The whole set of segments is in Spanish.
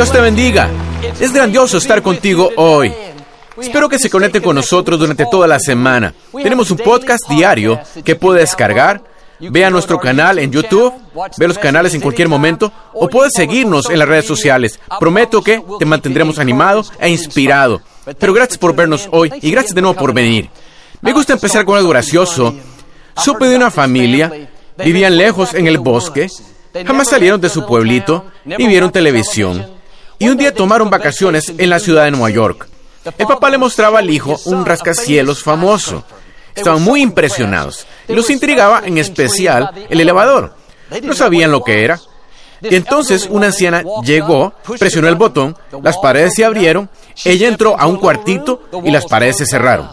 Dios te bendiga. Es grandioso estar contigo hoy. Espero que se conecte con nosotros durante toda la semana. Tenemos un podcast diario que puede descargar. Vea nuestro canal en YouTube, ve los canales en cualquier momento o puedes seguirnos en las redes sociales. Prometo que te mantendremos animado e inspirado. Pero gracias por vernos hoy y gracias de nuevo por venir. Me gusta empezar con algo gracioso. Supe de una familia, vivían lejos en el bosque, jamás salieron de su pueblito y vieron televisión. Y un día tomaron vacaciones en la ciudad de Nueva York. El papá le mostraba al hijo un rascacielos famoso. Estaban muy impresionados y los intrigaba en especial el elevador. No sabían lo que era. Y entonces una anciana llegó, presionó el botón, las paredes se abrieron, ella entró a un cuartito y las paredes se cerraron.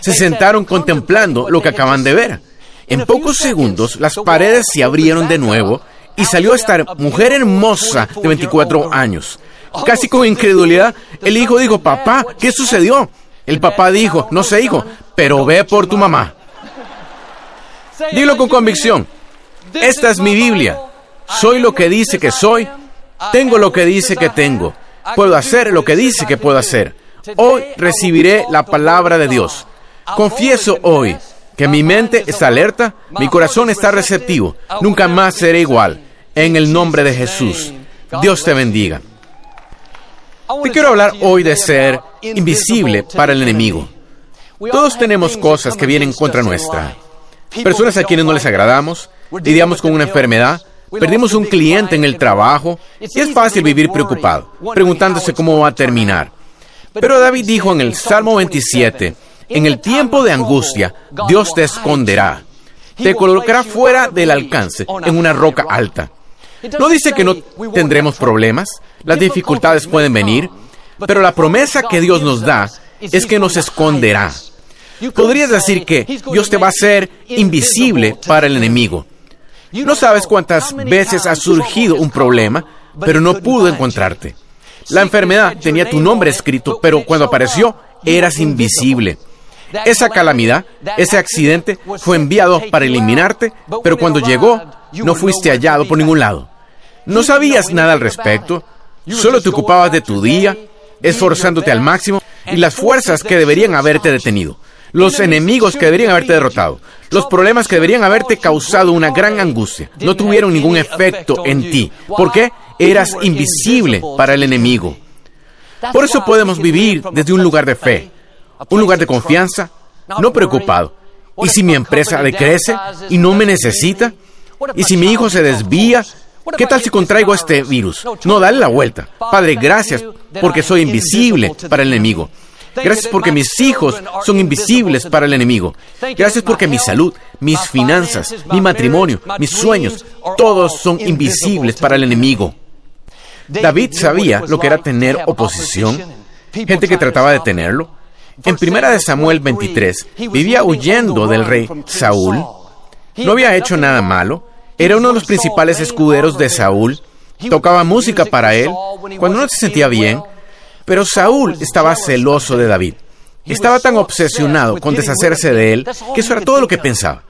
Se sentaron contemplando lo que acaban de ver. En pocos segundos las paredes se abrieron de nuevo y salió esta mujer hermosa de 24 años. Casi con incredulidad, el hijo dijo, papá, ¿qué sucedió? El papá dijo, no sé, hijo, pero ve por tu mamá. Dilo con convicción. Esta es mi Biblia. Soy lo que dice que soy. Tengo lo que dice que tengo. Puedo hacer lo que dice que puedo hacer. Hoy recibiré la palabra de Dios. Confieso hoy que mi mente está alerta, mi corazón está receptivo. Nunca más seré igual. En el nombre de Jesús. Dios te bendiga. Te quiero hablar hoy de ser invisible para el enemigo. Todos tenemos cosas que vienen contra nuestra. Personas a quienes no les agradamos, lidiamos con una enfermedad, perdimos un cliente en el trabajo y es fácil vivir preocupado, preguntándose cómo va a terminar. Pero David dijo en el Salmo 27, en el tiempo de angustia, Dios te esconderá, te colocará fuera del alcance, en una roca alta. No dice que no tendremos problemas, las dificultades pueden venir, pero la promesa que Dios nos da es que nos esconderá. Podrías decir que Dios te va a hacer invisible para el enemigo. No sabes cuántas veces ha surgido un problema, pero no pudo encontrarte. La enfermedad tenía tu nombre escrito, pero cuando apareció eras invisible. Esa calamidad, ese accidente fue enviado para eliminarte, pero cuando llegó no fuiste hallado por ningún lado. No sabías nada al respecto, solo te ocupabas de tu día, esforzándote al máximo y las fuerzas que deberían haberte detenido, los enemigos que deberían haberte derrotado, los problemas que deberían haberte causado una gran angustia, no tuvieron ningún efecto en ti. ¿Por qué? Eras invisible para el enemigo. Por eso podemos vivir desde un lugar de fe, un lugar de confianza, no preocupado. ¿Y si mi empresa decrece y no me necesita? ¿Y si mi hijo se desvía ¿Qué tal si contraigo este virus? No, dale la vuelta. Padre, gracias porque soy invisible para el enemigo. Gracias porque mis hijos son invisibles para el enemigo. Gracias porque mi salud, mis finanzas, mi matrimonio, mis sueños, todos son invisibles para el enemigo. David sabía lo que era tener oposición, gente que trataba de tenerlo. En primera de Samuel 23, vivía huyendo del rey Saúl. No había hecho nada malo, era uno de los principales escuderos de Saúl. Tocaba música para él cuando no se sentía bien. Pero Saúl estaba celoso de David. Estaba tan obsesionado con deshacerse de él que eso era todo lo que pensaba.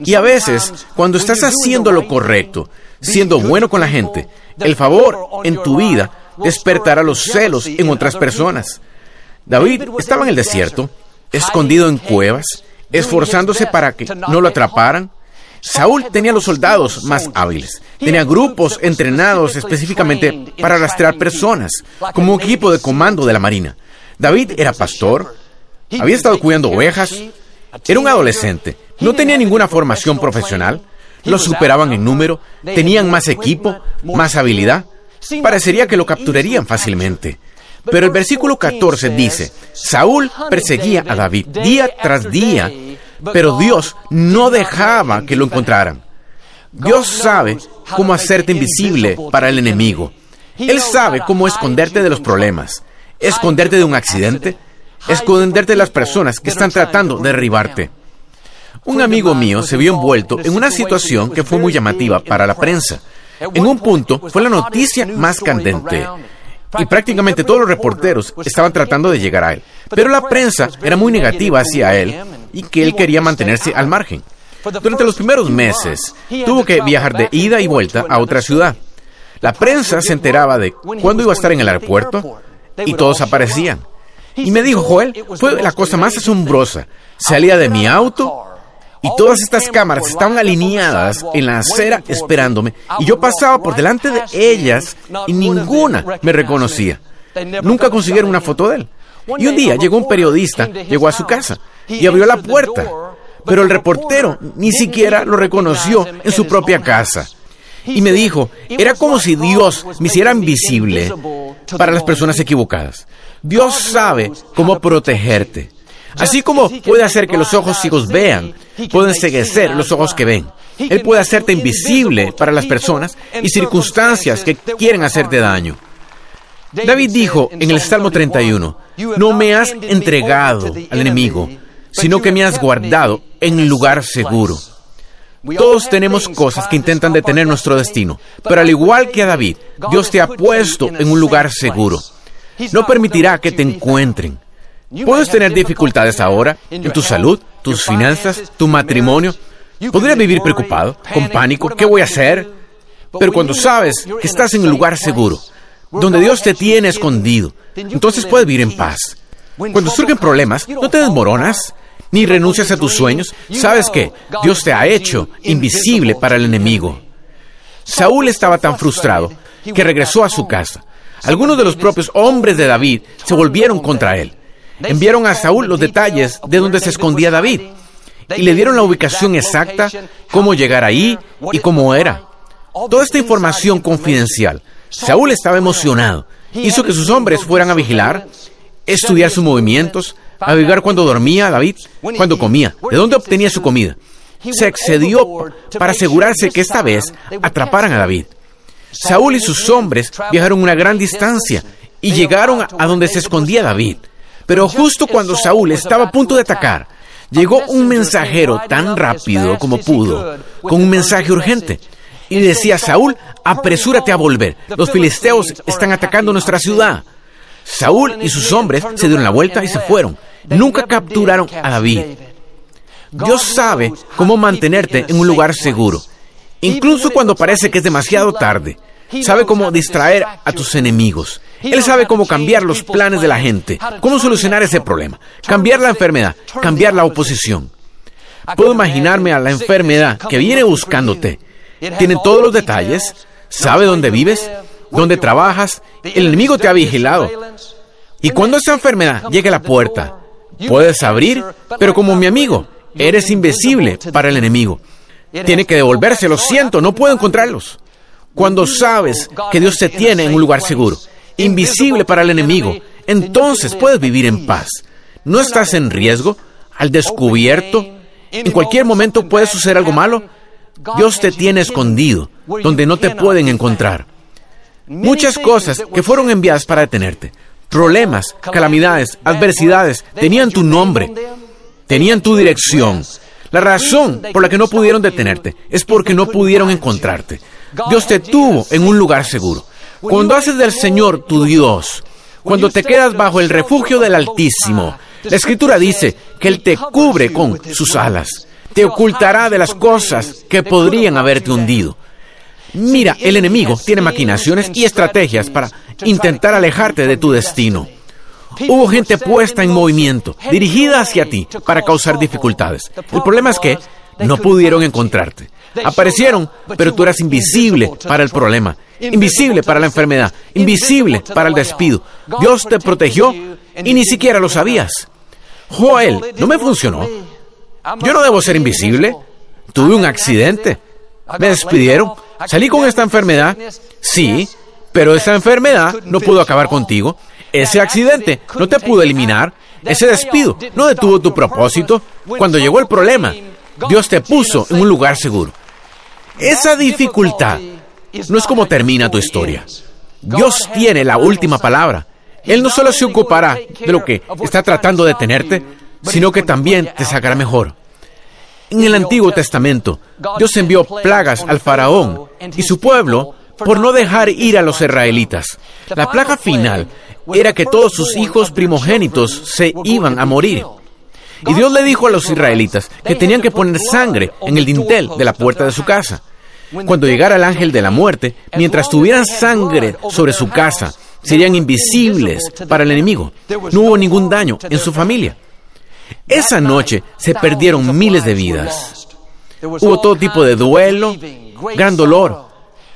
Y a veces, cuando estás haciendo lo correcto, siendo bueno con la gente, el favor en tu vida despertará los celos en otras personas. David estaba en el desierto, escondido en cuevas, esforzándose para que no lo atraparan, Saúl tenía los soldados más hábiles. Tenía grupos entrenados específicamente para rastrear personas, como un equipo de comando de la Marina. David era pastor, había estado cuidando ovejas, era un adolescente, no tenía ninguna formación profesional, los superaban en número, tenían más equipo, más habilidad. Parecería que lo capturarían fácilmente. Pero el versículo 14 dice, Saúl perseguía a David día tras día pero Dios no dejaba que lo encontraran. Dios sabe cómo hacerte invisible para el enemigo. Él sabe cómo esconderte de los problemas, esconderte de un accidente, esconderte de las personas que están tratando de derribarte. Un amigo mío se vio envuelto en una situación que fue muy llamativa para la prensa. En un punto fue la noticia más candente y prácticamente todos los reporteros estaban tratando de llegar a él. Pero la prensa era muy negativa hacia él y que él quería mantenerse al margen. Durante los primeros meses tuvo que viajar de ida y vuelta a otra ciudad. La prensa se enteraba de cuándo iba a estar en el aeropuerto y todos aparecían. Y me dijo, Joel, fue la cosa más asombrosa. Salía de mi auto y todas estas cámaras estaban alineadas en la acera esperándome y yo pasaba por delante de ellas y ninguna me reconocía. Nunca consiguieron una foto de él. Y un día llegó un periodista, llegó a su casa y abrió la puerta, pero el reportero ni siquiera lo reconoció en su propia casa. Y me dijo, era como si Dios me hiciera invisible para las personas equivocadas. Dios sabe cómo protegerte. Así como puede hacer que los ojos ciegos vean, puede enseguecer los ojos que ven. Él puede hacerte invisible para las personas y circunstancias que quieren hacerte daño. David dijo en el Salmo 31, no me has entregado al enemigo, sino que me has guardado en un lugar seguro. Todos tenemos cosas que intentan detener nuestro destino, pero al igual que a David, Dios te ha puesto en un lugar seguro. No permitirá que te encuentren. Puedes tener dificultades ahora en tu salud, tus finanzas, tu matrimonio. Podrías vivir preocupado, con pánico, ¿qué voy a hacer? Pero cuando sabes que estás en un lugar seguro, donde Dios te tiene escondido, entonces puedes vivir en paz. Cuando surgen problemas, no te desmoronas, ni renuncias a tus sueños. Sabes que Dios te ha hecho invisible para el enemigo. Saúl estaba tan frustrado que regresó a su casa. Algunos de los propios hombres de David se volvieron contra él. Enviaron a Saúl los detalles de donde se escondía David y le dieron la ubicación exacta, cómo llegar ahí y cómo era. Toda esta información confidencial. Saúl estaba emocionado. Hizo que sus hombres fueran a vigilar, estudiar sus movimientos, averiguar cuándo dormía David, cuándo comía, de dónde obtenía su comida. Se excedió para asegurarse que esta vez atraparan a David. Saúl y sus hombres viajaron una gran distancia y llegaron a donde se escondía David. Pero justo cuando Saúl estaba a punto de atacar, llegó un mensajero tan rápido como pudo, con un mensaje urgente. Y decía a Saúl, apresúrate a volver. Los filisteos están atacando nuestra ciudad. Saúl y sus hombres se dieron la vuelta y se fueron. Nunca capturaron a David. Dios sabe cómo mantenerte en un lugar seguro, incluso cuando parece que es demasiado tarde. Sabe cómo distraer a tus enemigos. Él sabe cómo cambiar los planes de la gente, cómo solucionar ese problema, cambiar la enfermedad, cambiar la oposición. Puedo imaginarme a la enfermedad que viene buscándote. Tiene todos los detalles, sabe dónde vives, dónde trabajas. El enemigo te ha vigilado. Y cuando esa enfermedad llegue a la puerta, Puedes abrir, pero como mi amigo, eres invisible para el enemigo. Tiene que devolverse, lo siento, no puedo encontrarlos. Cuando sabes que Dios te tiene en un lugar seguro, invisible para el enemigo, entonces puedes vivir en paz. No estás en riesgo, al descubierto. En cualquier momento puede suceder algo malo. Dios te tiene escondido, donde no te pueden encontrar. Muchas cosas que fueron enviadas para detenerte problemas, calamidades, adversidades, tenían tu nombre, tenían tu dirección. La razón por la que no pudieron detenerte es porque no pudieron encontrarte. Dios te tuvo en un lugar seguro. Cuando haces del Señor tu Dios, cuando te quedas bajo el refugio del Altísimo, la Escritura dice que Él te cubre con sus alas, te ocultará de las cosas que podrían haberte hundido. Mira, el enemigo tiene maquinaciones y estrategias para intentar alejarte de tu destino. Hubo gente puesta en movimiento, dirigida hacia ti, para causar dificultades. El problema es que no pudieron encontrarte. Aparecieron, pero tú eras invisible para el problema, invisible para la enfermedad, invisible para el despido. Dios te protegió y ni siquiera lo sabías. Joel, no me funcionó. Yo no debo ser invisible. Tuve un accidente. Me despidieron. Salí con esta enfermedad. Sí, pero esa enfermedad no pudo acabar contigo. Ese accidente no te pudo eliminar. Ese despido no detuvo tu propósito. Cuando llegó el problema, Dios te puso en un lugar seguro. Esa dificultad no es como termina tu historia. Dios tiene la última palabra. Él no solo se ocupará de lo que está tratando de tenerte, sino que también te sacará mejor. En el Antiguo Testamento, Dios envió plagas al faraón y su pueblo por no dejar ir a los israelitas. La plaga final era que todos sus hijos primogénitos se iban a morir. Y Dios le dijo a los israelitas que tenían que poner sangre en el dintel de la puerta de su casa. Cuando llegara el ángel de la muerte, mientras tuvieran sangre sobre su casa, serían invisibles para el enemigo. No hubo ningún daño en su familia. Esa noche se perdieron miles de vidas. Hubo todo tipo de duelo, gran dolor.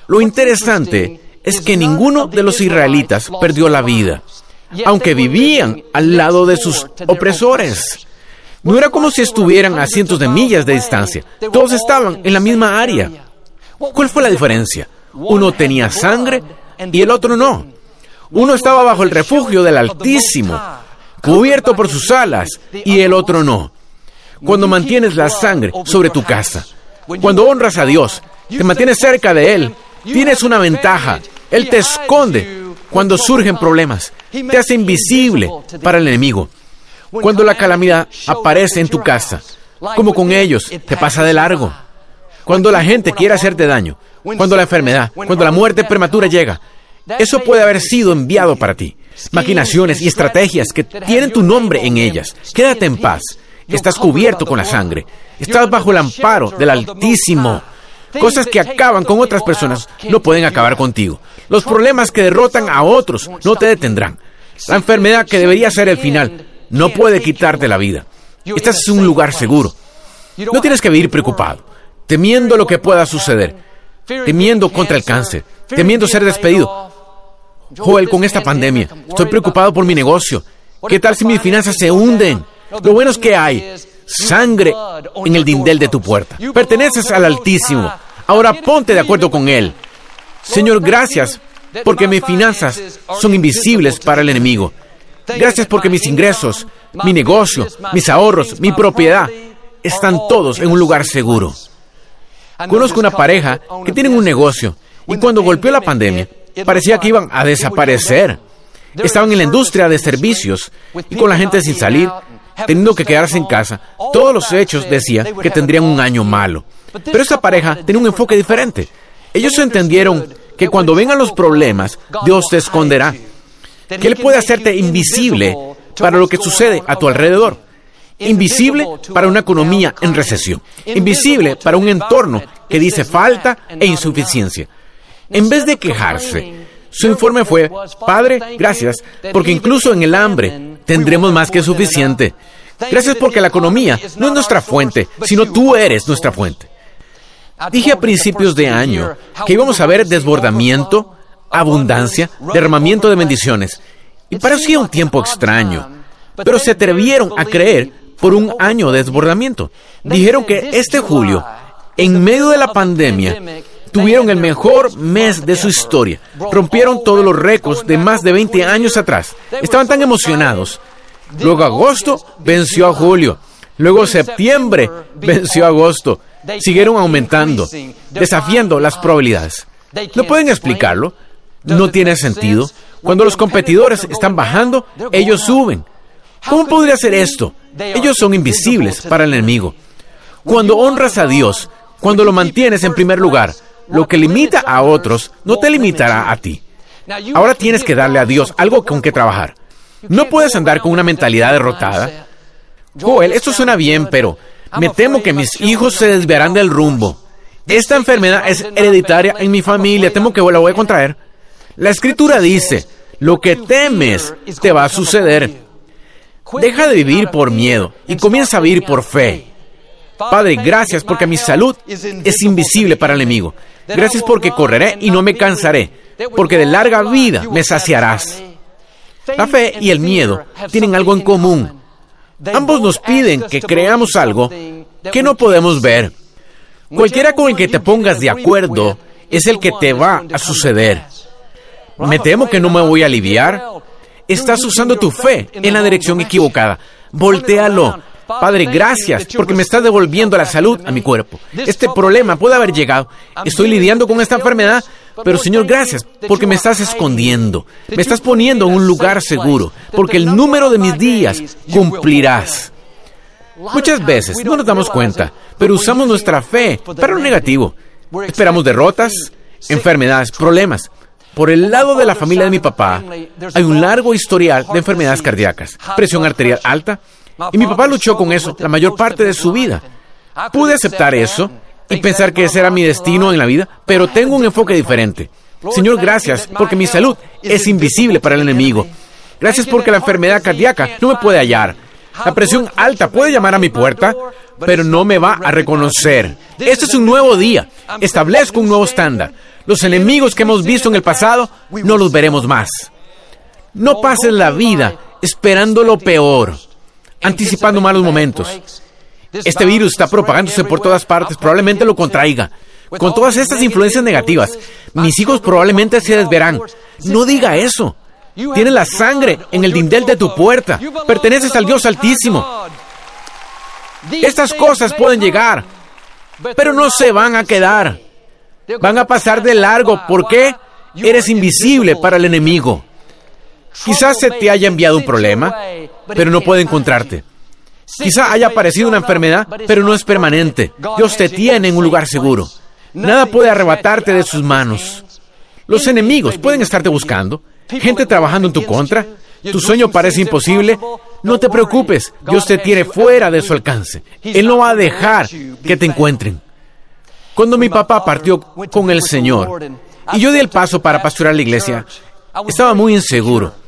Lo interesante es que ninguno de los israelitas perdió la vida, aunque vivían al lado de sus opresores. No era como si estuvieran a cientos de millas de distancia. Todos estaban en la misma área. ¿Cuál fue la diferencia? Uno tenía sangre y el otro no. Uno estaba bajo el refugio del Altísimo, cubierto por sus alas, y el otro no. Cuando mantienes la sangre sobre tu casa, cuando honras a Dios, te mantienes cerca de Él, tienes una ventaja. Él te esconde cuando surgen problemas, te hace invisible para el enemigo. Cuando la calamidad aparece en tu casa, como con ellos, te pasa de largo. Cuando la gente quiere hacerte daño, cuando la enfermedad, cuando la muerte prematura llega, eso puede haber sido enviado para ti. Maquinaciones y estrategias que tienen tu nombre en ellas. Quédate en paz. Estás cubierto con la sangre. Estás bajo el amparo del Altísimo. Cosas que acaban con otras personas no pueden acabar contigo. Los problemas que derrotan a otros no te detendrán. La enfermedad que debería ser el final no puede quitarte la vida. Estás en un lugar seguro. No tienes que vivir preocupado, temiendo lo que pueda suceder, temiendo contra el cáncer, temiendo ser despedido. Joel, con esta pandemia, estoy preocupado por mi negocio. ¿Qué tal si mis finanzas se hunden? Lo bueno es que hay sangre en el dindel de tu puerta. Perteneces al Altísimo. Ahora ponte de acuerdo con Él. Señor, gracias porque mis finanzas son invisibles para el enemigo. Gracias porque mis ingresos, mi negocio, mis ahorros, mi propiedad están todos en un lugar seguro. Conozco una pareja que tienen un negocio y cuando golpeó la pandemia parecía que iban a desaparecer. Estaban en la industria de servicios y con la gente sin salir, teniendo que quedarse en casa. Todos los hechos decían que tendrían un año malo. Pero esta pareja tenía un enfoque diferente. Ellos entendieron que cuando vengan los problemas, Dios te esconderá que Él puede hacerte invisible para lo que sucede a tu alrededor. Invisible para una economía en recesión. Invisible para un entorno que dice falta e insuficiencia. En vez de quejarse, su informe fue, Padre, gracias, porque incluso en el hambre tendremos más que suficiente. Gracias porque la economía no es nuestra fuente, sino tú eres nuestra fuente. Dije a principios de año que íbamos a ver desbordamiento abundancia, derramamiento de bendiciones. Y parecía un tiempo extraño, pero se atrevieron a creer por un año de desbordamiento. Dijeron que este julio, en medio de la pandemia, tuvieron el mejor mes de su historia. Rompieron todos los récords de más de 20 años atrás. Estaban tan emocionados. Luego agosto venció a julio. Luego septiembre venció a agosto. Siguieron aumentando, desafiando las probabilidades. ¿No pueden explicarlo? no tiene sentido. Cuando los competidores están bajando, ellos suben. ¿Cómo podría ser esto? Ellos son invisibles para el enemigo. Cuando honras a Dios, cuando lo mantienes en primer lugar, lo que limita a otros no te limitará a ti. Ahora tienes que darle a Dios algo con que trabajar. No puedes andar con una mentalidad derrotada. Joel, esto suena bien, pero me temo que mis hijos se desviarán del rumbo. Esta enfermedad es hereditaria en mi familia, temo que la voy a contraer. La escritura dice, lo que temes te va a suceder. Deja de vivir por miedo y comienza a vivir por fe. Padre, gracias porque mi salud es invisible para el enemigo. Gracias porque correré y no me cansaré, porque de larga vida me saciarás. La fe y el miedo tienen algo en común. Ambos nos piden que creamos algo que no podemos ver. Cualquiera con el que te pongas de acuerdo es el que te va a suceder. Me temo que no me voy a aliviar. Estás usando tu fe en la dirección equivocada. Voltéalo. Padre, gracias porque me estás devolviendo la salud a mi cuerpo. Este problema puede haber llegado. Estoy lidiando con esta enfermedad, pero Señor, gracias porque me estás escondiendo. Me estás poniendo en un lugar seguro, porque el número de mis días cumplirás. Muchas veces no nos damos cuenta, pero usamos nuestra fe para lo negativo. Esperamos derrotas, enfermedades, problemas. Por el lado de la familia de mi papá, hay un largo historial de enfermedades cardíacas, presión arterial alta, y mi papá luchó con eso la mayor parte de su vida. Pude aceptar eso y pensar que ese era mi destino en la vida, pero tengo un enfoque diferente. Señor, gracias porque mi salud es invisible para el enemigo. Gracias porque la enfermedad cardíaca no me puede hallar. La presión alta puede llamar a mi puerta, pero no me va a reconocer. Este es un nuevo día. Establezco un nuevo estándar. Los enemigos que hemos visto en el pasado no los veremos más. No pasen la vida esperando lo peor, anticipando malos momentos. Este virus está propagándose por todas partes, probablemente lo contraiga. Con todas estas influencias negativas, mis hijos probablemente se desverán. No diga eso. Tienes la sangre en el dindel de tu puerta. Perteneces al Dios Altísimo. Estas cosas pueden llegar, pero no se van a quedar. Van a pasar de largo. ¿Por qué? Eres invisible para el enemigo. Quizás se te haya enviado un problema, pero no puede encontrarte. Quizá haya aparecido una enfermedad, pero no es permanente. Dios te tiene en un lugar seguro. Nada puede arrebatarte de sus manos. Los enemigos pueden estarte buscando, gente trabajando en tu contra. Tu sueño parece imposible. No te preocupes, Dios te tiene fuera de su alcance. Él no va a dejar que te encuentren. Cuando mi papá partió con el Señor y yo di el paso para pastorear la iglesia, estaba muy inseguro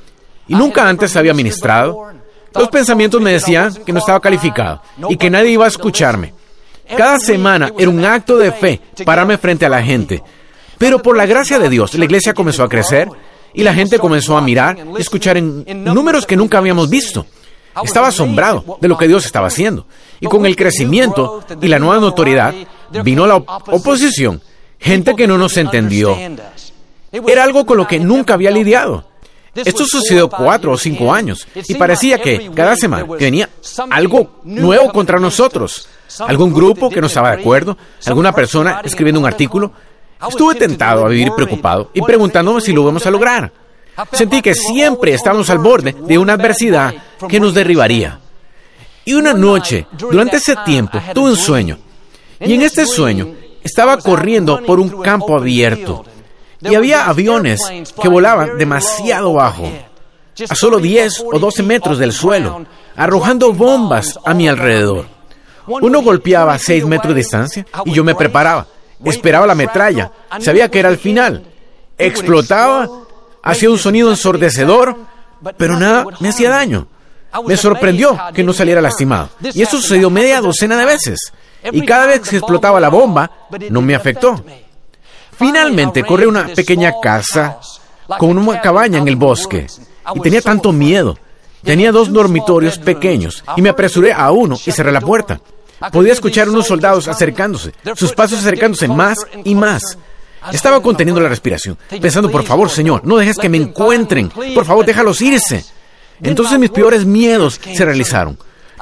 y nunca antes había ministrado. Los pensamientos me decían que no estaba calificado y que nadie iba a escucharme. Cada semana era un acto de fe pararme frente a la gente. Pero por la gracia de Dios, la iglesia comenzó a crecer y la gente comenzó a mirar y escuchar en números que nunca habíamos visto. Estaba asombrado de lo que Dios estaba haciendo. Y con el crecimiento y la nueva notoriedad vino la oposición, gente que no nos entendió. Era algo con lo que nunca había lidiado. Esto sucedió cuatro o cinco años y parecía que cada semana venía algo nuevo contra nosotros. Algún grupo que no estaba de acuerdo, alguna persona escribiendo un artículo. Estuve tentado a vivir preocupado y preguntándome si lo íbamos a lograr. Sentí que siempre estábamos al borde de una adversidad que nos derribaría. Y una noche, durante ese tiempo, tuve un sueño. Y en este sueño estaba corriendo por un campo abierto y había aviones que volaban demasiado bajo, a solo 10 o 12 metros del suelo, arrojando bombas a mi alrededor. Uno golpeaba a 6 metros de distancia y yo me preparaba, esperaba la metralla, sabía que era el final. Explotaba, hacía un sonido ensordecedor, pero nada me hacía daño. Me sorprendió que no saliera lastimado. Y eso sucedió media docena de veces. Y cada vez que explotaba la bomba, no me afectó. Finalmente corrí a una pequeña casa con una cabaña en el bosque y tenía tanto miedo. Tenía dos dormitorios pequeños y me apresuré a uno y cerré la puerta. Podía escuchar unos soldados acercándose, sus pasos acercándose más y más. Estaba conteniendo la respiración, pensando, por favor, Señor, no dejes que me encuentren, por favor, déjalos irse. Entonces mis peores miedos se realizaron.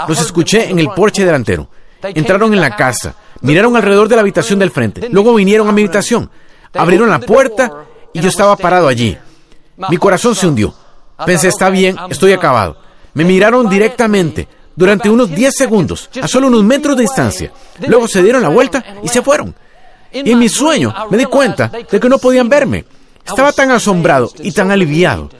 Los escuché en el porche delantero. Entraron en la casa, miraron alrededor de la habitación del frente, luego vinieron a mi habitación, abrieron la puerta y yo estaba parado allí. Mi corazón se hundió. Pensé, está bien, estoy acabado. Me miraron directamente durante unos 10 segundos, a solo unos metros de distancia. Luego se dieron la vuelta y se fueron. Y en mi sueño me di cuenta de que no podían verme. Estaba tan asombrado y tan aliviado.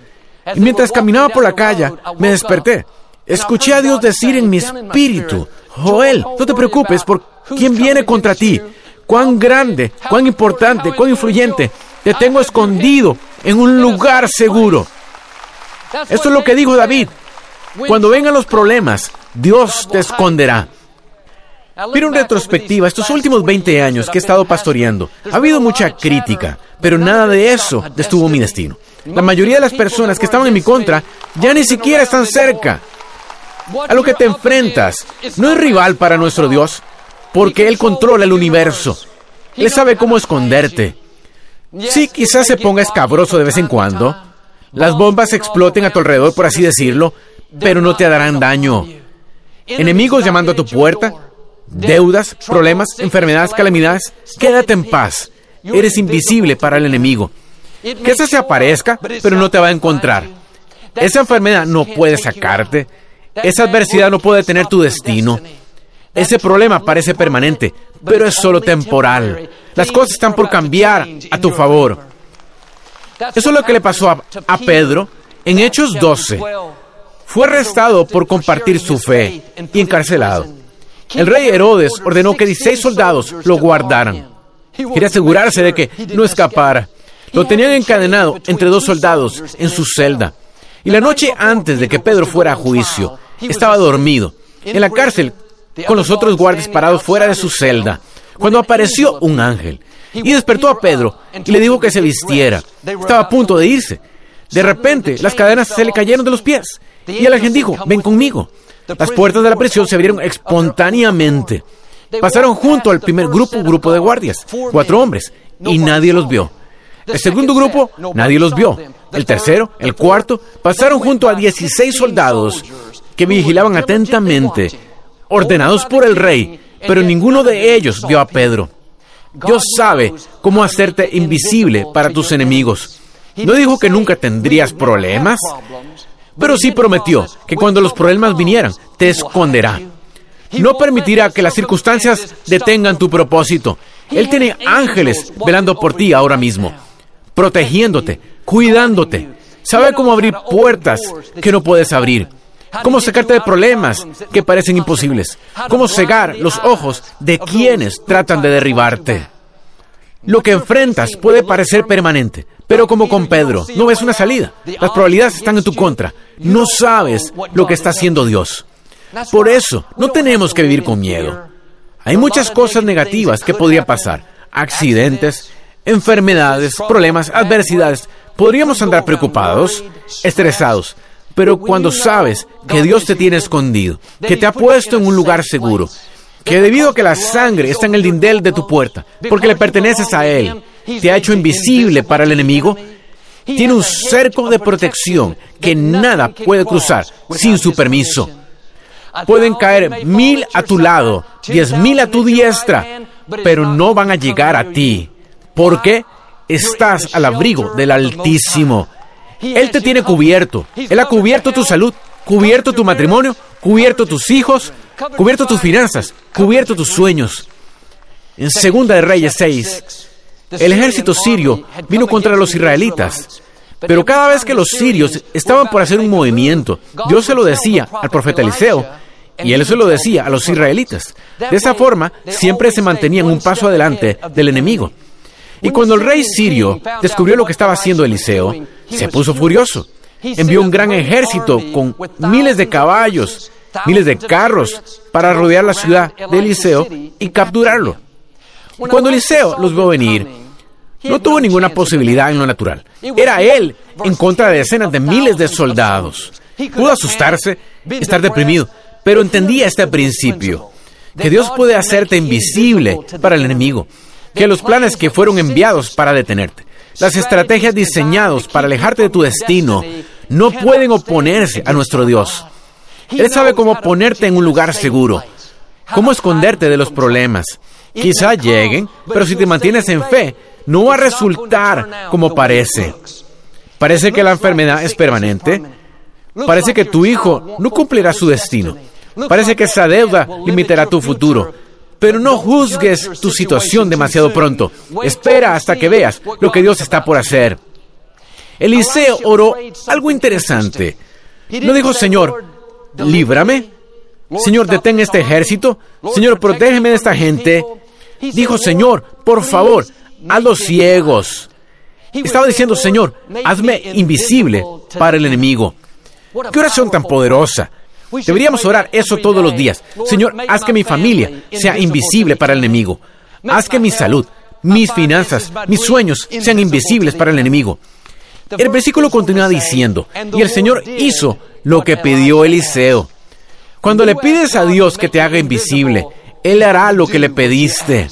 Y mientras caminaba por la calle, me desperté. Escuché a Dios decir en mi espíritu, Joel, no te preocupes por quién viene contra ti. Cuán grande, cuán importante, cuán influyente. Te tengo escondido en un lugar seguro. Esto es lo que dijo David. Cuando vengan los problemas, Dios te esconderá. Mira en retrospectiva, estos últimos 20 años que he estado pastoreando, ha habido mucha crítica, pero nada de eso destuvo mi destino. La mayoría de las personas que estaban en mi contra ya ni siquiera están cerca. A lo que te enfrentas no es rival para nuestro Dios, porque Él controla el universo. Él sabe cómo esconderte. Sí, quizás se ponga escabroso de vez en cuando. Las bombas exploten a tu alrededor, por así decirlo, pero no te harán daño. Enemigos llamando a tu puerta, deudas, problemas, enfermedades, calamidades. Quédate en paz. Eres invisible para el enemigo. Que ese se aparezca, pero no te va a encontrar. Esa enfermedad no puede sacarte. Esa adversidad no puede tener tu destino. Ese problema parece permanente, pero es solo temporal. Las cosas están por cambiar a tu favor. Eso es lo que le pasó a, Pedro en Hechos 12. Fue arrestado por compartir su fe y encarcelado. El rey Herodes ordenó que 16 soldados lo guardaran. Quería asegurarse de que no escapara. Lo tenían encadenado entre dos soldados en su celda. Y la noche antes de que Pedro fuera a juicio, estaba dormido en la cárcel con los otros guardias parados fuera de su celda, cuando apareció un ángel y despertó a Pedro y le dijo que se vistiera. Estaba a punto de irse. De repente, las cadenas se le cayeron de los pies y el ángel dijo, ven conmigo. Las puertas de la prisión se abrieron espontáneamente. Pasaron junto al primer grupo, grupo de guardias, cuatro hombres, y nadie los vio. El segundo grupo, nadie los vio. El tercero, el cuarto, pasaron junto a 16 soldados que vigilaban atentamente, ordenados por el rey, pero ninguno de ellos vio a Pedro. Dios sabe cómo hacerte invisible para tus enemigos. No dijo que nunca tendrías problemas, pero sí prometió que cuando los problemas vinieran, te esconderá. No permitirá que las circunstancias detengan tu propósito. Él tiene ángeles velando por ti ahora mismo, protegiéndote, cuidándote. Sabe cómo abrir puertas que no puedes abrir. Cómo sacarte de problemas que parecen imposibles. Cómo cegar los ojos de quienes tratan de derribarte. Lo que enfrentas puede parecer permanente, pero como con Pedro, no ves una salida. Las probabilidades están en tu contra. No sabes lo que está haciendo Dios. Por eso, no tenemos que vivir con miedo. Hay muchas cosas negativas que podrían pasar. Accidentes, enfermedades, problemas, adversidades. Podríamos andar preocupados, estresados. Pero cuando sabes que Dios te tiene escondido, que te ha puesto en un lugar seguro, que debido a que la sangre está en el dindel de tu puerta, porque le perteneces a Él, te ha hecho invisible para el enemigo, tiene un cerco de protección que nada puede cruzar sin su permiso. Pueden caer mil a tu lado, diez mil a tu diestra, pero no van a llegar a ti, porque estás al abrigo del Altísimo. Él te tiene cubierto. Él ha cubierto tu salud, cubierto tu matrimonio, cubierto tus hijos, cubierto tus finanzas, cubierto tus sueños. En Segunda de Reyes 6, el ejército sirio vino contra los israelitas. Pero cada vez que los sirios estaban por hacer un movimiento, Dios se lo decía al profeta Eliseo y él se lo decía a los israelitas. De esa forma, siempre se mantenían un paso adelante del enemigo. Y cuando el rey sirio descubrió lo que estaba haciendo Eliseo, se puso furioso. Envió un gran ejército con miles de caballos, miles de carros para rodear la ciudad de Eliseo y capturarlo. Cuando Eliseo los vio venir, no tuvo ninguna posibilidad en lo natural. Era él en contra de decenas de miles de soldados. Pudo asustarse, estar deprimido, pero entendía este principio, que Dios puede hacerte invisible para el enemigo que los planes que fueron enviados para detenerte, las estrategias diseñadas para alejarte de tu destino, no pueden oponerse a nuestro Dios. Él sabe cómo ponerte en un lugar seguro, cómo esconderte de los problemas. Quizá lleguen, pero si te mantienes en fe, no va a resultar como parece. Parece que la enfermedad es permanente. Parece que tu hijo no cumplirá su destino. Parece que esa deuda limitará tu futuro. Pero no juzgues tu situación demasiado pronto. Espera hasta que veas lo que Dios está por hacer. Eliseo oró algo interesante. No dijo, Señor, líbrame. Señor, detén este ejército. Señor, protégeme de esta gente. Dijo, Señor, por favor, los ciegos. Estaba diciendo, Señor, hazme invisible para el enemigo. Qué oración tan poderosa. Deberíamos orar eso todos los días. Señor, haz que mi familia sea invisible para el enemigo. Haz que mi salud, mis finanzas, mis sueños sean invisibles para el enemigo. El versículo continúa diciendo, y el Señor hizo lo que pidió Eliseo. Cuando le pides a Dios que te haga invisible, Él hará lo que le pediste.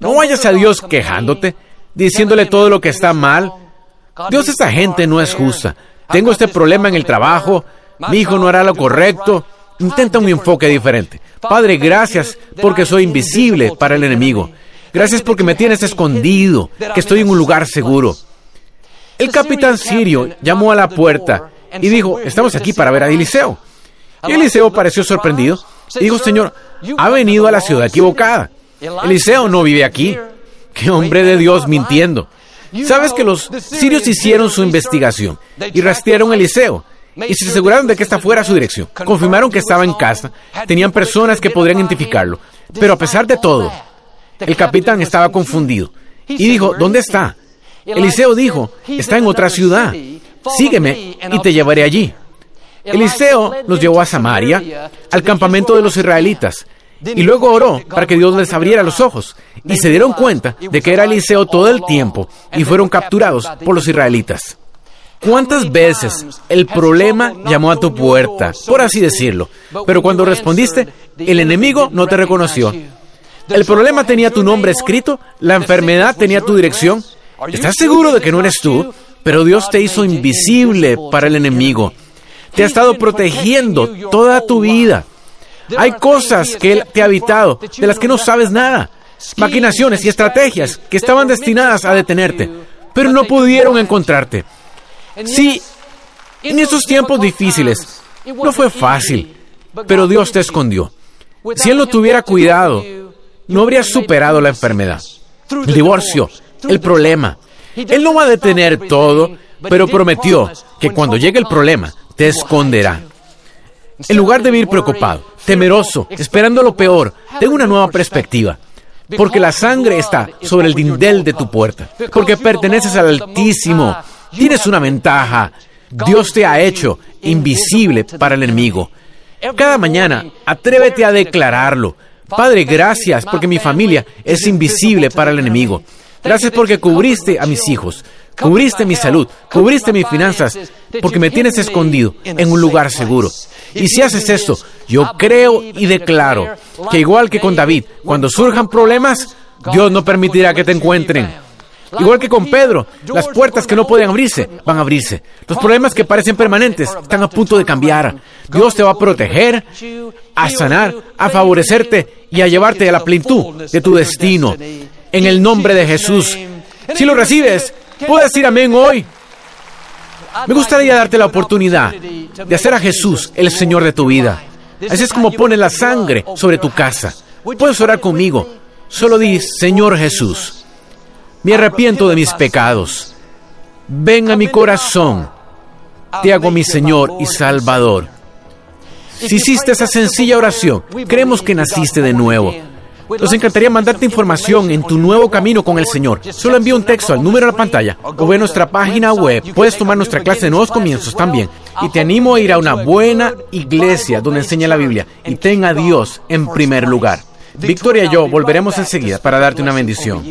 No vayas a Dios quejándote, diciéndole todo lo que está mal. Dios, esta gente no es justa. Tengo este problema en el trabajo, mi hijo no hará lo correcto. Intenta un enfoque diferente. Padre, gracias porque soy invisible para el enemigo. Gracias porque me tienes escondido, que estoy en un lugar seguro. El capitán sirio llamó a la puerta y dijo, estamos aquí para ver a Eliseo. Y Eliseo pareció sorprendido y dijo, Señor, ha venido a la ciudad equivocada. Eliseo no vive aquí. Qué hombre de Dios mintiendo. Sabes que los sirios hicieron su investigación y rastrearon a Eliseo y se aseguraron de que esta fuera su dirección. Confirmaron que estaba en casa, tenían personas que podrían identificarlo, pero a pesar de todo, el capitán estaba confundido y dijo, ¿dónde está? Eliseo dijo, está en otra ciudad, sígueme y te llevaré allí. Eliseo los llevó a Samaria, al campamento de los israelitas, y luego oró para que Dios les abriera los ojos. Y se dieron cuenta de que era Eliseo todo el tiempo y fueron capturados por los israelitas. ¿Cuántas veces el problema llamó a tu puerta, por así decirlo? Pero cuando respondiste, el enemigo no te reconoció. El problema tenía tu nombre escrito, la enfermedad tenía tu dirección. ¿Estás seguro de que no eres tú? Pero Dios te hizo invisible para el enemigo. Te ha estado protegiendo toda tu vida. Hay cosas que Él te ha habitado, de las que no sabes nada. Maquinaciones y estrategias que estaban destinadas a detenerte, pero no pudieron encontrarte. Sí, en esos tiempos difíciles no fue fácil, pero Dios te escondió. Si Él no tuviera cuidado, no habrías superado la enfermedad, el divorcio, el problema. Él no va a detener todo, pero prometió que cuando llegue el problema, te esconderá. En lugar de vivir preocupado, temeroso, esperando lo peor, tengo una nueva perspectiva. Porque la sangre está sobre el dindel de tu puerta. Porque perteneces al Altísimo. Tienes una ventaja. Dios te ha hecho invisible para el enemigo. Cada mañana, atrévete a declararlo. Padre, gracias porque mi familia es invisible para el enemigo. Gracias porque cubriste a mis hijos, cubriste mi salud, cubriste mis finanzas, porque me tienes escondido en un lugar seguro. Y si haces esto, yo creo y declaro que igual que con David, cuando surjan problemas, Dios no permitirá que te encuentren. Igual que con Pedro, las puertas que no pueden abrirse van a abrirse. Los problemas que parecen permanentes están a punto de cambiar. Dios te va a proteger, a sanar, a favorecerte y a llevarte a la plenitud de tu destino. En el nombre de Jesús. Si lo recibes, puedes decir amén hoy. Me gustaría darte la oportunidad de hacer a Jesús el Señor de tu vida. Así es como pone la sangre sobre tu casa. Puedes orar conmigo. Solo di, Señor Jesús me arrepiento de mis pecados. Ven a mi corazón. Te hago mi Señor y Salvador. Si hiciste esa sencilla oración, creemos que naciste de nuevo. Nos encantaría mandarte información en tu nuevo camino con el Señor. Solo envía un texto al número de la pantalla o ve nuestra página web. Puedes tomar nuestra clase de nuevos comienzos también. Y te animo a ir a una buena iglesia donde enseña la Biblia y tenga a Dios en primer lugar. Victoria y yo volveremos enseguida para darte una bendición.